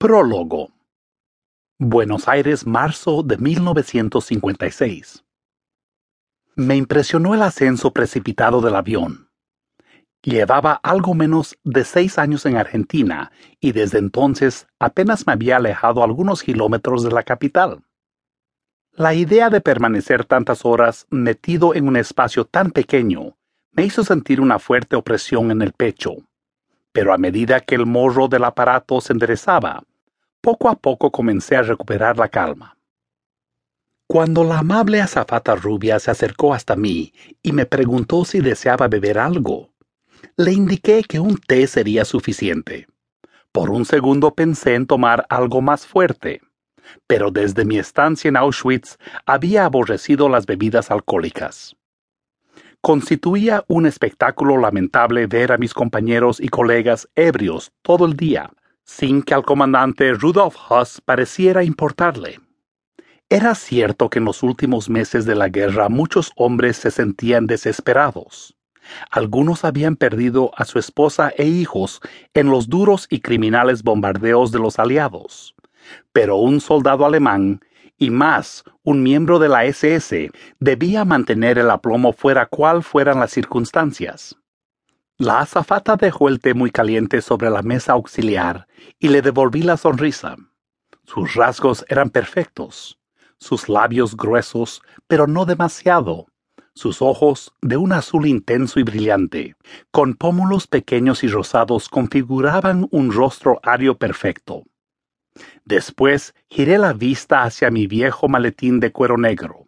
Prólogo. Buenos Aires, marzo de 1956. Me impresionó el ascenso precipitado del avión. Llevaba algo menos de seis años en Argentina y desde entonces apenas me había alejado algunos kilómetros de la capital. La idea de permanecer tantas horas metido en un espacio tan pequeño me hizo sentir una fuerte opresión en el pecho pero a medida que el morro del aparato se enderezaba, poco a poco comencé a recuperar la calma. Cuando la amable azafata rubia se acercó hasta mí y me preguntó si deseaba beber algo, le indiqué que un té sería suficiente. Por un segundo pensé en tomar algo más fuerte, pero desde mi estancia en Auschwitz había aborrecido las bebidas alcohólicas. Constituía un espectáculo lamentable ver a mis compañeros y colegas ebrios todo el día, sin que al comandante Rudolf Huss pareciera importarle. Era cierto que en los últimos meses de la guerra muchos hombres se sentían desesperados. Algunos habían perdido a su esposa e hijos en los duros y criminales bombardeos de los aliados. Pero un soldado alemán y más, un miembro de la SS debía mantener el aplomo fuera cual fueran las circunstancias. La azafata dejó el té muy caliente sobre la mesa auxiliar y le devolví la sonrisa. Sus rasgos eran perfectos, sus labios gruesos, pero no demasiado, sus ojos de un azul intenso y brillante, con pómulos pequeños y rosados configuraban un rostro ario perfecto. Después giré la vista hacia mi viejo maletín de cuero negro.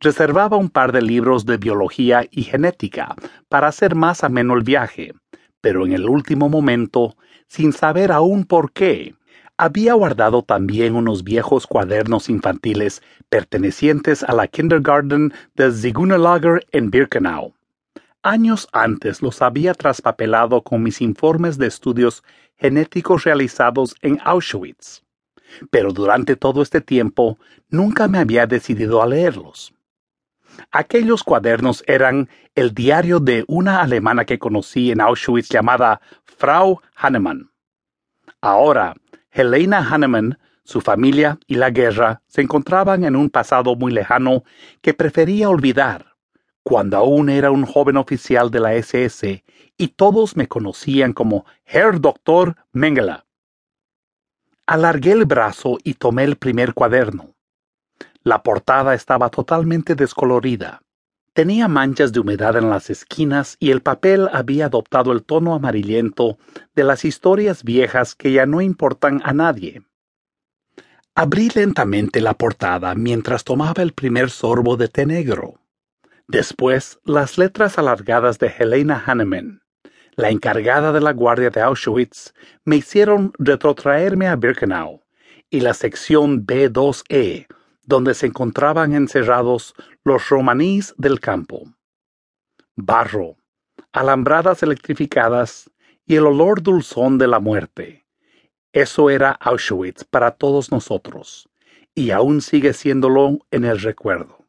Reservaba un par de libros de biología y genética para hacer más ameno el viaje, pero en el último momento, sin saber aún por qué, había guardado también unos viejos cuadernos infantiles pertenecientes a la Kindergarten de Zigunelager en Birkenau. Años antes los había traspapelado con mis informes de estudios genéticos realizados en Auschwitz, pero durante todo este tiempo nunca me había decidido a leerlos. Aquellos cuadernos eran el diario de una alemana que conocí en Auschwitz llamada Frau Hahnemann. Ahora, Helena Hahnemann, su familia y la guerra se encontraban en un pasado muy lejano que prefería olvidar cuando aún era un joven oficial de la SS y todos me conocían como Herr Doctor Mengele. Alargué el brazo y tomé el primer cuaderno. La portada estaba totalmente descolorida. Tenía manchas de humedad en las esquinas y el papel había adoptado el tono amarillento de las historias viejas que ya no importan a nadie. Abrí lentamente la portada mientras tomaba el primer sorbo de té negro. Después, las letras alargadas de Helena Hannemann, la encargada de la guardia de Auschwitz, me hicieron retrotraerme a Birkenau y la sección B2E, donde se encontraban encerrados los romaníes del campo. Barro, alambradas electrificadas y el olor dulzón de la muerte. Eso era Auschwitz para todos nosotros, y aún sigue siéndolo en el recuerdo.